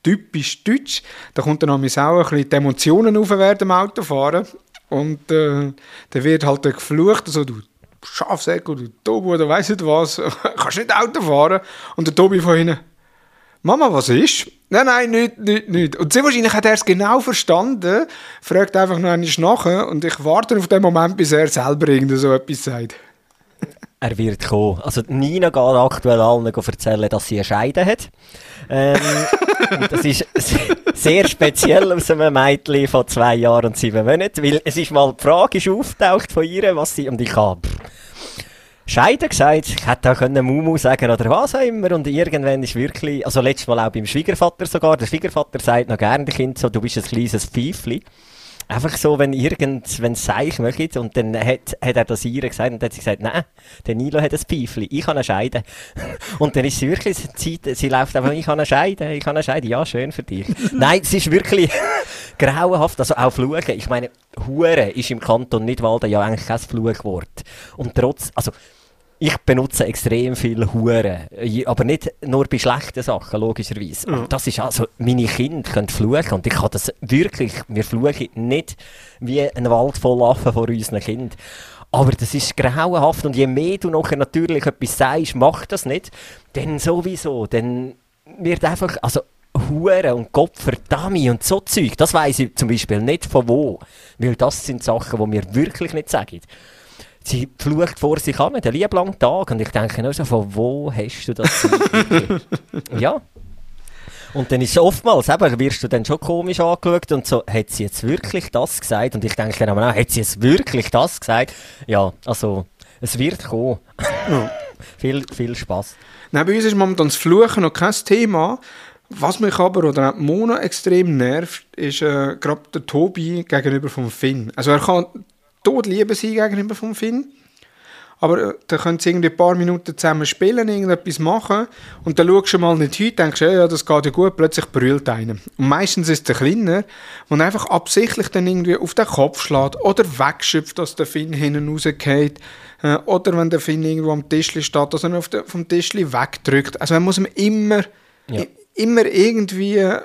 typisch deutsch, da kommt dann auch ein bisschen die Emotionen auf während dem Autofahren und äh, dann wird halt geflucht, also du Schafsäcke oder Tobi oder weiss nicht was, kannst nicht Auto fahren. Und der Tobi von hinten, Mama, was ist? Nein, nein, nicht, nicht, nicht. Und sehr wahrscheinlich hat er es genau verstanden, fragt einfach noch einmal nach und ich warte auf den Moment, bis er selber irgend so etwas sagt. Er wird kommen. Also Nina geht aktuell allen erzählen, dass sie eine Scheide hat. Ähm, das ist sehr speziell aus einem Mädchen von zwei Jahren und sieben Monaten, weil es ist mal die Frage ist auftaucht von ihr, was sie, und ich habe Scheiden gesagt, ich hätte auch können Mumu sagen oder was auch immer und irgendwann ist wirklich, also letztes Mal auch beim Schwiegervater sogar, der Schwiegervater sagt noch gerne Kind so, du bist ein kleines Pfeifli. Einfach so, wenn irgend, wenn es Seich möchte, und dann hat, hat er das ihr gesagt, und dann hat sie gesagt, nein, der Nilo hat ein Pfeifli, ich kann eine Scheide. Und dann ist sie wirklich, sie, sie läuft einfach, ich kann eine Scheide, ich kann eine Scheide, ja, schön für dich. nein, es ist wirklich grauenhaft, also auch Fluchen. Ich meine, Hure ist im Kanton Nidwalden ja eigentlich kein Fluchwort. Und trotz, also, ich benutze extrem viel Huren, aber nicht nur bei schlechten Sachen, logischerweise. Mhm. Das ist also, meine Kinder können fluchen und ich kann das wirklich, wir fluchen nicht wie ein Wald voll Affen vor unseren Kindern. Aber das ist grauenhaft und je mehr du nachher natürlich etwas sagst, mach das nicht, dann sowieso, dann wird einfach, also Huren und Gott verdammt und so Zeug, das weiß ich zum Beispiel nicht von wo, weil das sind Sachen, die mir wirklich nicht sagen sie flucht vor sich an, den lieben langen Tag. Und ich denke nur so, von wo hast du das? ja. Und dann ist oftmals, eben, wirst du dann schon komisch angeschaut und so, hat sie jetzt wirklich das gesagt? Und ich denke dann auch, hat sie jetzt wirklich das gesagt? Ja, also, es wird kommen. viel, viel Spaß. Nein, bei uns ist momentan das Fluchen noch kein Thema. Was mich aber oder auch Mona extrem nervt, ist äh, gerade der Tobi gegenüber vom Finn. Also er kann Todliebe sein gegenüber vom Finn. Aber äh, dann können sie irgendwie ein paar Minuten zusammen spielen, irgendetwas machen und dann schaust du mal nicht hin, denkst du, ja, das geht ja gut, plötzlich brüllt einer. Und meistens ist es der Kleiner, der einfach absichtlich dann irgendwie auf den Kopf schlägt oder wegschöpft, dass der Finn hinten rausgeht. Äh, oder wenn der Finn irgendwo am Tisch steht, dass er auf den, vom Tisch wegdrückt. Also man muss ihm immer, ja. immer irgendwie, äh,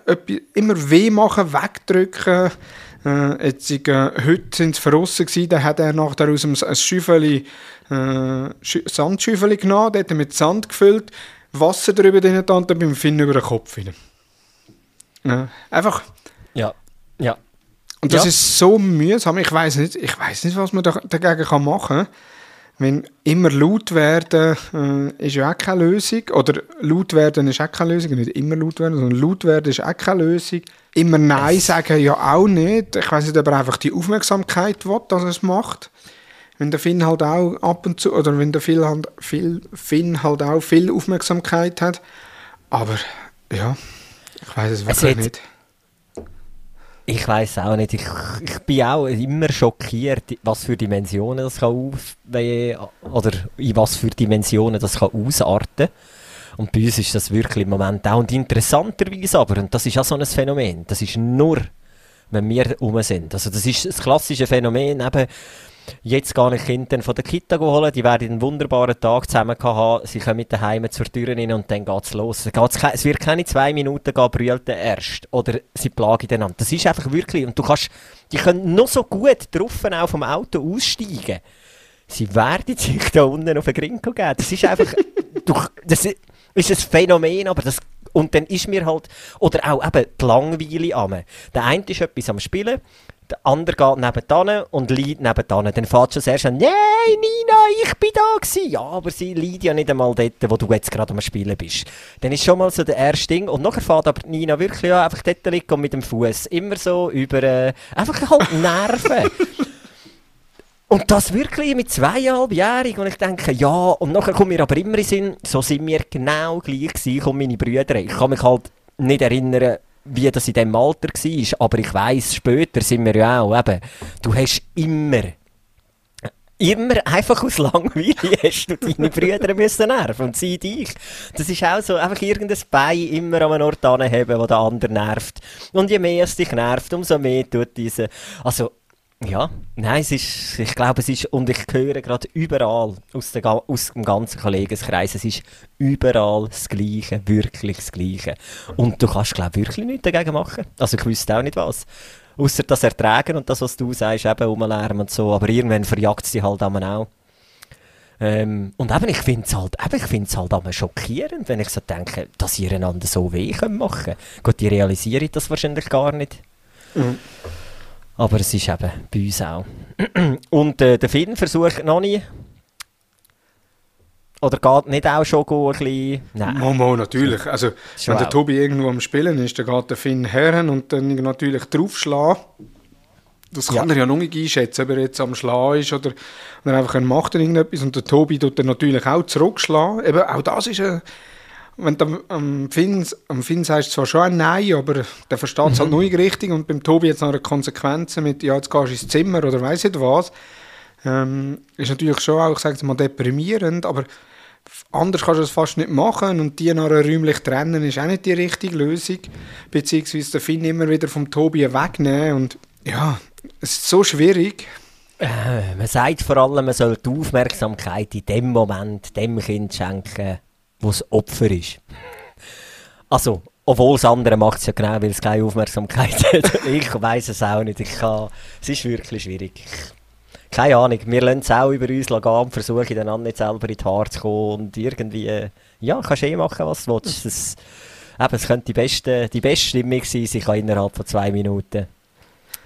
immer weh machen, wegdrücken. Äh, jetzt, äh, heute sind es verrossen gewesen, dann hat er nachher aus einem ein Schüffeli, äh, Sandschüffeli genommen, dort mit Sand gefüllt, Wasser drüber drin und dann beim Finn über den Kopf wieder. Ja, einfach. Ja, ja. Und das ja. ist so mühsam. Ich weiß nicht, ich weiß nicht, was man da, dagegen kann machen kann. Wenn immer laut werden äh, ist ja auch keine Lösung. Oder laut werden ist auch keine Lösung. Nicht immer laut werden, sondern laut werden ist auch keine Lösung. Immer Nein sagen ja auch nicht. Ich weiß nicht, ob er einfach die Aufmerksamkeit will, dass er es macht. Wenn der Finn halt auch ab und zu, oder wenn der Finn halt, viel, Finn halt auch viel Aufmerksamkeit hat. Aber ja, ich weiß es wirklich es nicht. Ich weiß auch nicht. Ich, ich bin auch immer schockiert, was für Dimensionen das kann auf, oder in was für Dimensionen das kann ausarten. Und bei uns ist das wirklich im Moment auch. Und interessanterweise aber, und das ist auch so ein Phänomen, das ist nur, wenn wir rum sind. Also das ist das klassische Phänomen, eben, Jetzt gehe ich Kinder von der Kita holen, die werden einen wunderbaren Tag zusammen haben, sie kommen mit daheim zur Tür rein und dann geht es los. Es wird keine zwei Minuten gehen, brüllt erst. Oder sie plagen einander. Das ist einfach wirklich, und du kannst, die können noch so gut drauf auch vom Auto aussteigen. Sie werden sich da unten auf den Grinkel geben. Das ist einfach, du, das ist ein Phänomen, aber das und dann ist mir halt, oder auch eben die Langweile am. Der eine ist etwas am Spielen, der andere geht nebenan und liegt nebenan. Dann fährt schon erst an, nein, Nina, ich bin da gewesen. Ja, aber sie liegt ja nicht einmal dort, wo du jetzt gerade am Spielen bist. Dann ist schon mal so der erste Ding. Und nachher fährt aber Nina wirklich ja, einfach dort liegen und mit dem Fuß immer so über, äh, einfach halt Nerven. Und das wirklich mit zweieinhalbjährig und ich denke, ja, und nachher kommt mir aber immer in Sinn, so sind wir genau gleich gewesen, und meine Brüder. Ich kann mich halt nicht erinnern, wie das in diesem Alter war. Aber ich weiss, später sind wir ja auch eben, du hast immer immer einfach aus Langweile hast du deine Brüder müssen nerven und sie dich. Das ist auch so, einfach irgendein Bein immer an einem Ort anheben, wo der andere nervt. Und je mehr es dich nervt, umso mehr tut diese, also, ja, nein, es ist, ich glaube, es ist, und ich höre gerade überall aus, der, aus dem ganzen Kollegenkreis, es ist überall das Gleiche, wirklich das Gleiche. Und du kannst, glaube ich, wirklich nichts dagegen machen. Also ich wüsste auch nicht was. Außer das Ertragen und das, was du sagst, eben rumlärmen und so. Aber irgendwann verjagt sie halt auch. Ähm, und eben, ich finde es halt, eben, ich find's halt einmal schockierend, wenn ich so denke, dass ihr einander so weh machen können. Gut, die realisieren das wahrscheinlich gar nicht. Mhm. Aber es ist eben bei uns auch. und äh, der Film versucht noch nie oder geht nicht auch schon ein bisschen... Nein. Momo, natürlich. Also, wenn der Tobi irgendwo am Spielen ist, dann geht der Finn her und dann natürlich draufschlagen. Das kann ja. er ja noch nicht einschätzen, ob er jetzt am Schlagen ist oder, oder einfach er macht dann irgendetwas. Und der Tobi tut dann natürlich auch zurückschlagen. Eben, auch das ist ein... Wenn du am Finn, am Finn sagst zwar schon ein Nein, aber der versteht es halt mhm. halt nicht richtig. Und beim Tobi jetzt noch eine Konsequenz mit, ja, jetzt gehst du ins Zimmer oder weiss nicht was. Ähm, ist natürlich schon auch, ich sage mal, deprimierend, aber Anders kannst du es fast nicht machen und die nachher räumlich trennen ist auch nicht die richtige Lösung. Beziehungsweise den Finn immer wieder vom Tobi wegnehmen und ja, es ist so schwierig. Äh, man sagt vor allem, man soll die Aufmerksamkeit in dem Moment dem Kind schenken, wo es Opfer ist. Also, obwohl das andere macht es ja genau, weil es keine Aufmerksamkeit hat. ich weiß es auch nicht. Ich kann, es ist wirklich schwierig keine Ahnung, wir lassen es auch über uns gehen und versuchen dann an nicht selber in die Haare zu kommen und irgendwie, ja, kannst eh machen, was du willst. Es, eben, es könnte die beste, die beste Stimmung sein, sich innerhalb von zwei Minuten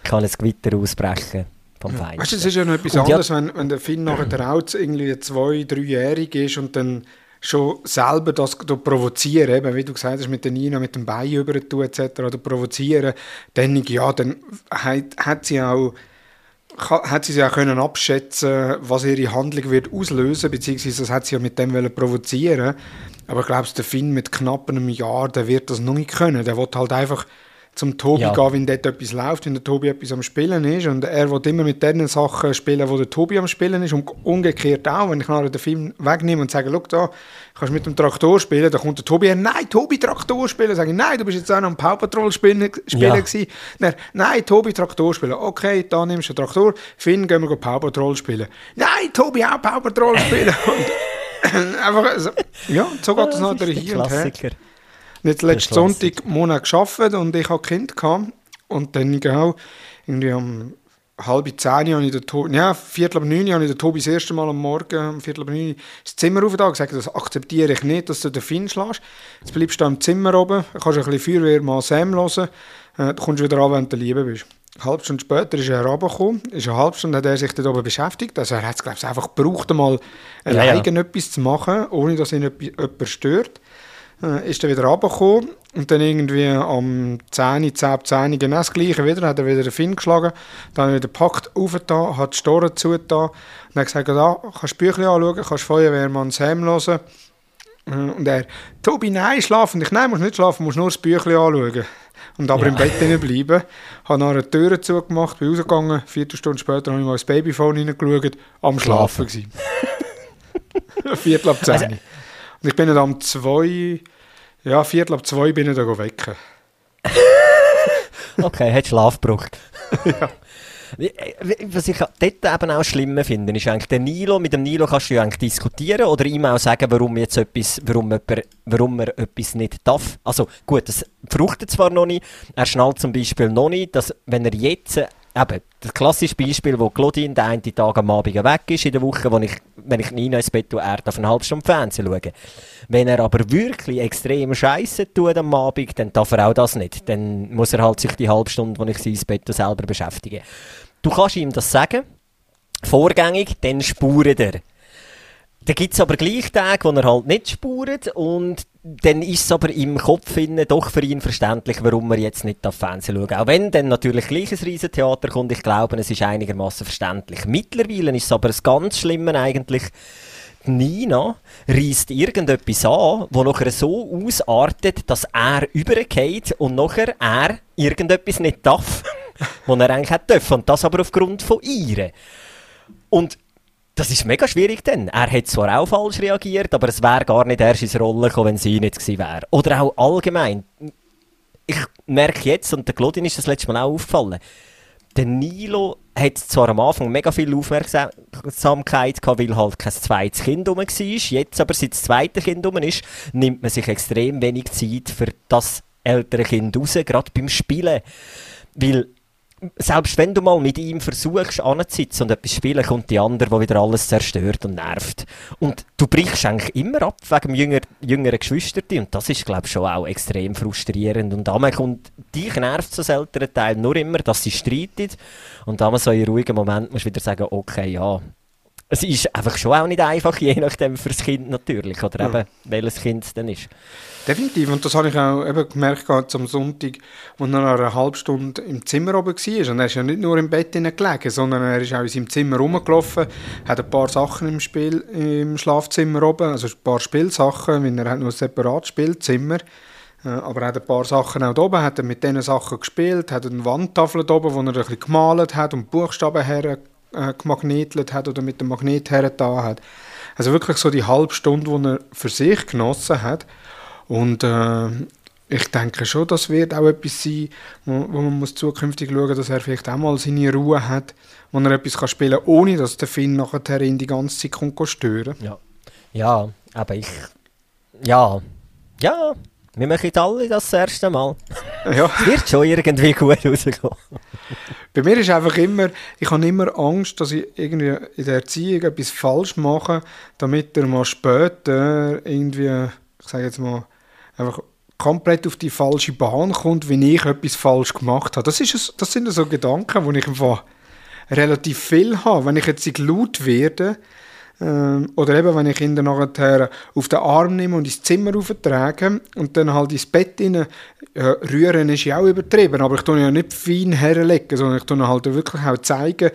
kann ein Gewitter ausbrechen. Weißt du, es ist ja noch etwas und anderes, ja, wenn, wenn der Finn nachher der auch irgendwie zwei, dreijährig ist und dann schon selber das provozieren, eben, wie du gesagt hast, mit der Nina, mit dem Bein über tun etc. oder provozieren, dann, ja, dann hat, hat sie auch hat sie ja können abschätzen, was ihre Handlung wird auslösen, beziehungsweise das hat sie ja mit dem provozieren. Aber glaubst du, der Finn mit knapp einem Jahr, der wird das noch nicht können. Der wird halt einfach zum Tobi ja. gehen, wenn dort etwas läuft, wenn der Tobi etwas am Spielen ist. Und er will immer mit den Sachen spielen, wo der Tobi am Spielen ist. Und umgekehrt auch, wenn ich nachher den Film wegnehme und sage, schau da, kannst mit dem Traktor spielen, dann kommt der Tobi her, nein, Tobi, Traktor spielen. Sage ich, nein, du bist jetzt auch noch am Power Patrol spielen, spielen ja. Dann, nein, Tobi, Traktor spielen. Okay, da nimmst du den Traktor. Finn, gehen wir Power Patrol spielen. Nein, Tobi, auch Power Patrol spielen. und einfach, also, ja, so geht das, das nachher hier und her. Und jetzt letzten Sonntag Monat gearbeitet und ich hatte Kind gehabt. Und dann genau, irgendwie um halb zehn habe ich den Tobi, ja, viertel ab neun habe ich den Tobi das erste Mal am Morgen, um viertel ab neun, ins Zimmer rauf da gesagt, das akzeptiere ich nicht, dass du den Finn schlägst. Jetzt bleibst du im Zimmer oben, kannst ein bisschen Feuerwehr mal Sam hören, äh, du kommst wieder an, wenn du Liebe bist. Eine halbe Stunde später ist er herabgekommen, ist eine halbe Stunde hat er sich dort oben beschäftigt, also er hat es, glaube ich, einfach gebraucht, mal alleine ja, ja. etwas zu machen, ohne dass ihn jemand stört äh, ist er wieder runtergekommen und dann irgendwie am 10, 10, 10 genau das Gleiche wieder, hat er wieder den Finn geschlagen, dann hat er wieder gepackt, aufgetan, hat die Storen zugetan und hat gesagt, da kannst du Bücher anschauen, kannst Feuerwehrmann Sam hören. Äh, und er, Tobi, nein, schlafen. Ich, nein, musst nicht schlafen, musst nur das Büchlein anschauen. Und aber ja. im Bett bleiben. Habe nachher die Türen zugemacht, bin rausgegangen. Vierte Stunde später habe ich mal ins Babyphone hineingeschaut, am Schlafen. Schlafen. Viertel ab zehn. Also, und ich bin dann um zwei, ja, Viertel ab zwei bin ich dann wecken. okay, hat Schlaf gebraucht. ja. Was ich dort eben auch schlimmer finde, ist eigentlich der Nilo. Mit dem Nilo kannst du ja eigentlich diskutieren oder ihm auch sagen, warum, jetzt etwas, warum, jemand, warum er etwas nicht darf. Also gut, das fruchtet zwar noch nicht. Er schnallt zum Beispiel noch nicht, dass wenn er jetzt eben, das klassische Beispiel, wo Claudine den einen Tag am Abend weg ist in der Woche, wo ich, wenn ich Nina ins Bett tue, er darf eine halbe Stunde Fernsehen schauen. Wenn er aber wirklich extrem Scheiße tut am Abend, dann darf er auch das nicht. Dann muss er halt sich die halbe Stunde, wo ich sie ins Bett selber beschäftigen. Du kannst ihm das sagen, vorgängig, dann spuret er. Dann gibt es aber gleich Tage, wo er halt nicht spurt und dann ist es aber im Kopf doch für ihn verständlich, warum er jetzt nicht auf Fernsehen schaut. Auch wenn dann natürlich gleich ein Riesentheater kommt, ich glaube, es ist einigermaßen verständlich. Mittlerweile ist es aber das ganz Schlimme eigentlich, Nina reißt irgendetwas an, wo nachher so ausartet, dass er übergeht und nachher er irgendetwas nicht darf, was er eigentlich hätte dürfen. Und das aber aufgrund von ihr. Und das ist mega schwierig dann. Er hat zwar auch falsch reagiert, aber es wäre gar nicht erst ins Rollen gekommen, wenn sie nicht gewesen wäre. Oder auch allgemein. Ich merke jetzt, und der Glodin ist das letzte Mal auch aufgefallen, der Nilo hat zwar am Anfang mega viel Aufmerksamkeit gehabt, weil halt kein zweites Kind rum war. Jetzt aber, seit das zweite Kind rum ist, nimmt man sich extrem wenig Zeit für das ältere Kind raus, gerade beim Spielen. Weil selbst wenn du mal mit ihm versuchst anzusitzen und etwas spielen, kommt die andere, die wieder alles zerstört und nervt. Und du brichst eigentlich immer ab wegen dem jünger, jüngeren Geschwister. Und das ist, glaube ich, schon auch extrem frustrierend. Und einmal kommt, dich nervt das ältere Teil nur immer, dass sie streiten. Und dann so in ruhigen Moment musst du wieder sagen, okay, ja, es ist einfach schon auch nicht einfach, je nachdem fürs Kind natürlich, oder ja. eben, welches Kind es dann ist. Definitiv, und das habe ich auch eben gemerkt am Sonntag, als er nach einer halben Stunde im Zimmer oben war. Und er ist ja nicht nur im Bett gelegen, sondern er ist auch in seinem Zimmer rumgelaufen, hat ein paar Sachen im, Spiel, im Schlafzimmer oben, also ein paar Spielsachen, weil er hat nur ein separates Spielzimmer äh, aber er hat ein paar Sachen auch oben, hat er mit diesen Sachen gespielt, hat eine Wandtafel oben, wo er ein bisschen gemalt hat und Buchstaben her äh, hat oder mit dem Magnet hergetan hat. Also wirklich so die halbe Stunde, die er für sich genossen hat. Und äh, ich denke schon, das wird auch etwas sein, wo, wo, man muss zukünftig schauen muss, dass er vielleicht auch mal seine Ruhe hat, wo er etwas kann spielen kann, ohne dass der Finn nachher ihn die ganze Zeit kommt stören Ja, ja aber ich... Ja, ja, wir machen alle das, das erste Mal. Ja. Es wird schon irgendwie gut rauskommen. Bei mir ist einfach immer, ich habe immer Angst, dass ich irgendwie in der Erziehung etwas falsch mache, damit er mal später irgendwie, ich sage jetzt mal, einfach komplett auf die falsche Bahn kommt, wenn ich etwas falsch gemacht habe. Das, ist, das sind so Gedanken, die ich einfach relativ viel habe. Wenn ich jetzt laut werde, ähm, oder eben, wenn ich ihn dann nachher auf den Arm nehme und ins Zimmer auftrage und dann halt ins Bett rein, ja, rühren ist ja auch übertrieben, aber ich tue ja nicht fein herlegen, sondern ich tue halt wirklich auch zeigen,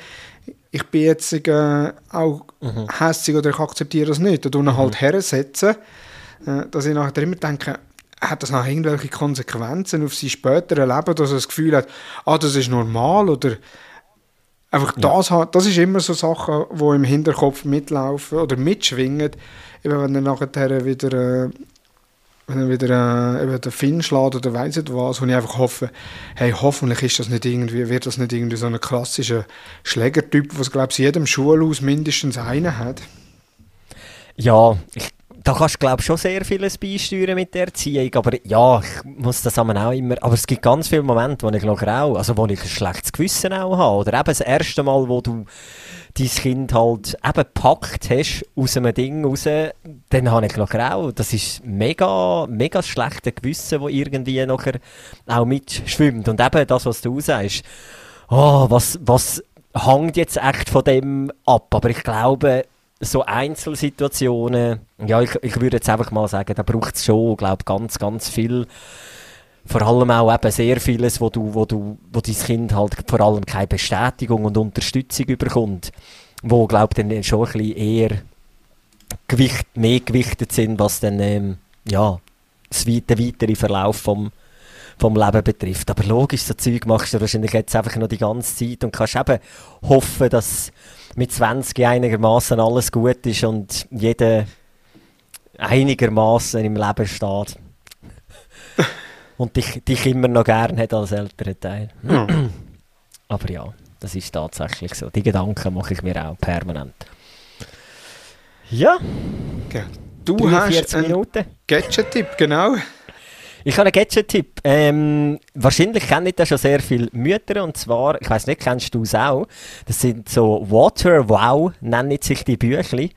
ich bin jetzt äh, auch mhm. hässig oder ich akzeptiere das nicht. Ich tue halt mhm. hersetzen, äh, dass ich nachher immer denke, hat das noch irgendwelche Konsequenzen auf sein spätere Leben, dass er das Gefühl hat, ah, das ist normal oder Einfach ja. das, das ist immer so Sachen, die im Hinterkopf mitlaufen oder mitschwingen. Eben wenn er nachher wieder, äh, wenn er wieder äh, eben den Finn schlägt oder weiss nicht was, und ich einfach hoffe, hey, hoffentlich ist das nicht irgendwie, wird das nicht irgendwie so ein klassischer Schlägertyp, was glaube ich jedem Schulhaus mindestens einen hat. Ja, ich da kannst du glaube schon sehr vieles beisteuern mit der Erziehung, aber ja, ich muss das auch immer, aber es gibt ganz viele Momente, wo ich glaube auch, also wo ich ein schlechtes Gewissen auch habe, oder eben das erste Mal, wo du dein Kind halt eben gepackt hast aus einem Ding raus, dann habe ich glaube auch, das ist mega, mega schlechte Gewissen, wo irgendwie nachher auch mitschwimmt. Und eben das, was du sagst, oh, was, was hängt jetzt echt von dem ab, aber ich glaube, so Einzelsituationen, ja, ich, ich würde jetzt einfach mal sagen, da braucht es schon, glaube ganz, ganz viel. Vor allem auch eben sehr vieles, wo du, wo du, wo dein Kind halt vor allem keine Bestätigung und Unterstützung überkommt. Wo, glaube dann schon ein bisschen eher Gewicht, mehr gewichtet sind, was dann, ähm, ja, das, der weitere Verlauf vom, vom Leben betrifft. Aber logisch, so Zeug machst du wahrscheinlich jetzt einfach noch die ganze Zeit und kannst eben hoffen, dass mit 20 einigermaßen alles gut ist und jeder einigermaßen im Leben steht. und dich, dich immer noch gern hat als älterer Teil. Ja. Aber ja, das ist tatsächlich so. Die Gedanken mache ich mir auch permanent. Ja. Okay. Du hast einen Gadget-Tipp, genau. Ich habe einen Gadget-Tipp. Ähm, wahrscheinlich kennen das schon sehr viele Mütter. Und zwar, ich weiß nicht, kennst du es auch? Das sind so Water Wow, nennen sich die Büchli.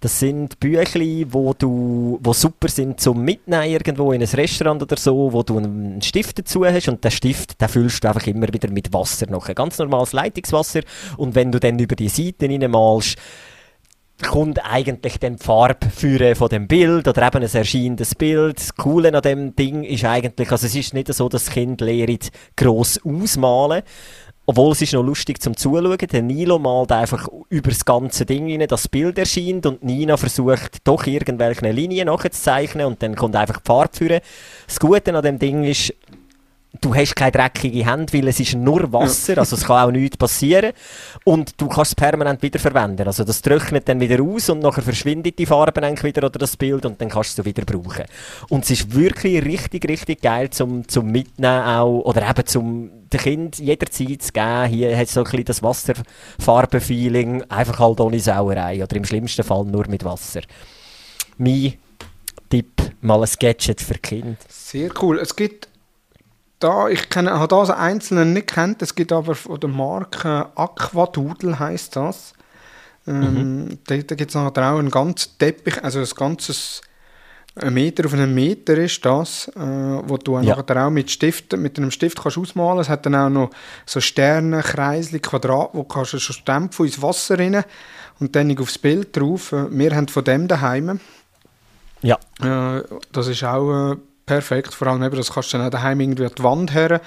Das sind Büchli, wo du, wo super sind zum Mitnehmen irgendwo in ein Restaurant oder so, wo du einen Stift dazu hast und den Stift, den füllst du einfach immer wieder mit Wasser noch. Ganz normales Leitungswasser. Und wenn du dann über die Seiten reinmalst, kommt eigentlich dann die Farbe führen von dem Bild oder eben ein erscheinendes Bild. Das Coole an dem Ding ist eigentlich, also es ist nicht so, dass das Kind lernt gross ausmalen, obwohl es ist noch lustig zum Zuschauen. Der Nilo malt einfach über das ganze Ding rein, das Bild erscheint und Nina versucht doch irgendwelche Linien nachzuzeichnen und dann kommt einfach die Farbe führen. Das Gute an dem Ding ist, du hast keine dreckige Hände, weil es ist nur Wasser, also es kann auch nichts passieren. Und du kannst es permanent wiederverwenden. Also das trocknet dann wieder aus und nachher verschwindet die Farbe eigentlich wieder oder das Bild und dann kannst du es wieder brauchen. Und es ist wirklich richtig, richtig geil zum, zum Mitnehmen auch, oder eben zum den Kind jederzeit zu geben. Hier hat so ein bisschen das Wasserfarbenfeeling, einfach halt ohne Sauerei oder im schlimmsten Fall nur mit Wasser. Mein Tipp, mal ein Gadget für Kind. Sehr cool. Es gibt da, ich kenne, habe das einzelnen nicht kennt, es gibt aber von der Marke Aquadoodle heißt das. Ähm, mhm. Da, da gibt es auch einen ganzen Teppich, also ein ganzes ein Meter auf einen Meter ist das, äh, wo du ja. nachher auch mit, Stift, mit einem Stift kannst ausmalen Es hat dann auch noch so Sterne, Kreisli, Quadrat, wo kannst du schon stempeln ins Wasser rein und dann aufs Bild drauf. Äh, wir haben von dem daheim. Ja. Äh, das ist auch äh, perfekt. Vor allem eben, das kannst du dann auch daheim irgendwie an die Wand her.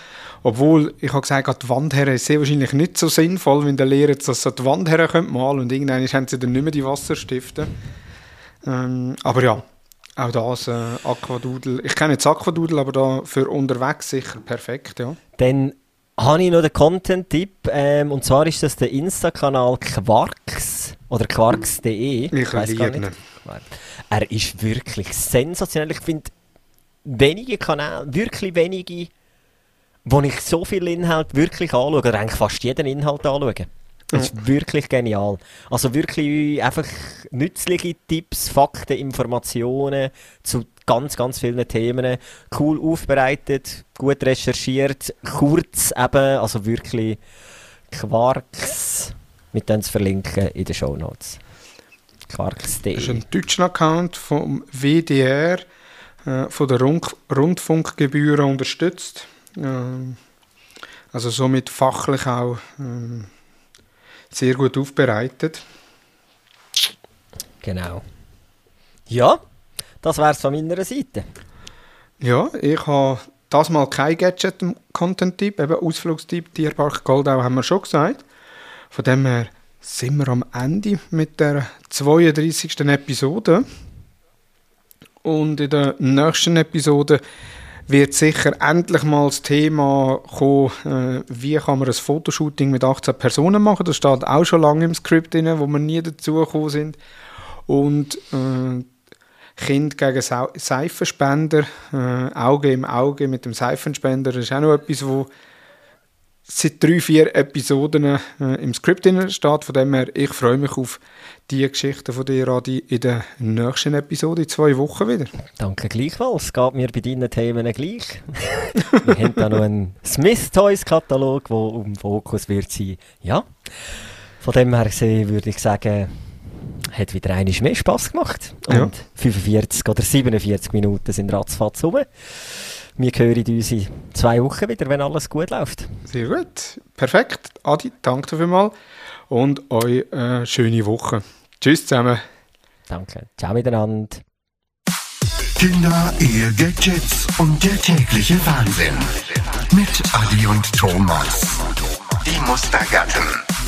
Obwohl, ich habe gesagt, an die Wand her ist sehr wahrscheinlich nicht so sinnvoll, wenn der Lehrer das an die Wand her malen und irgendwann haben sie dann nicht mehr die Wasserstifte. Ähm, aber ja, auch das äh, Aquadoodle. Ich kenne jetzt Aquadoodle, aber da für unterwegs sicher perfekt, ja. Dann habe ich noch den Content-Tipp ähm, und zwar ist das der Insta-Kanal Quarks oder quarks.de. Ich, ich weiß gar nicht. Er ist wirklich sensationell. Ich finde, wenige Kanäle, wirklich wenige, wo ich so viel Inhalt wirklich anschaue, oder eigentlich fast jeden Inhalt anschaue. Das ist wirklich genial. Also wirklich einfach nützliche Tipps, Fakten, Informationen zu ganz, ganz vielen Themen. Cool aufbereitet, gut recherchiert, kurz eben, also wirklich Quarks. mit denen zu verlinken in den Show Notes. Quarks.de. Das ist ein deutscher Account vom WDR äh, von der Rund Rundfunkgebühren unterstützt. Ähm, also somit fachlich auch ähm, sehr gut aufbereitet. Genau. Ja, das wäre es von meiner Seite. Ja, ich habe das mal kein Gadget-Content-Tipp, eben Ausflugstipp, Tierpark Goldau haben wir schon gesagt. Von dem her sind wir am Ende mit der 32. Episode. Und in der nächsten Episode wird sicher endlich mal das Thema kommen, äh, wie kann man ein Fotoshooting mit 18 Personen machen. Das steht auch schon lange im Skript drin, wo wir nie dazu gekommen sind. Und äh, Kind gegen Sa Seifenspender, äh, Auge im Auge mit dem Seifenspender, das ist auch noch etwas, wo seit drei, vier Episoden äh, im Skript steht. Von dem her, ich freue mich auf die Geschichte von dir, Adi, in der nächsten Episode in zwei Wochen wieder. Danke gleichfalls. Es geht mir bei deinen Themen gleich. Wir haben da noch einen Smith Toys Katalog, der um Fokus wird sein. Ja. Von dem her gesehen würde ich sagen, hat wieder einmal mehr Spass gemacht. Und ja. 45 oder 47 Minuten sind ratzfatz rum. Wir hören uns in zwei Wochen wieder, wenn alles gut läuft. Sehr gut. Perfekt. Adi, danke vielmals und euch eine schöne Woche. Tschüss zusammen. Danke. Ciao miteinander. Kinder, Ehe, Gadgets und der tägliche Wahnsinn. Mit Adi und Thomas. Die Mustergatten.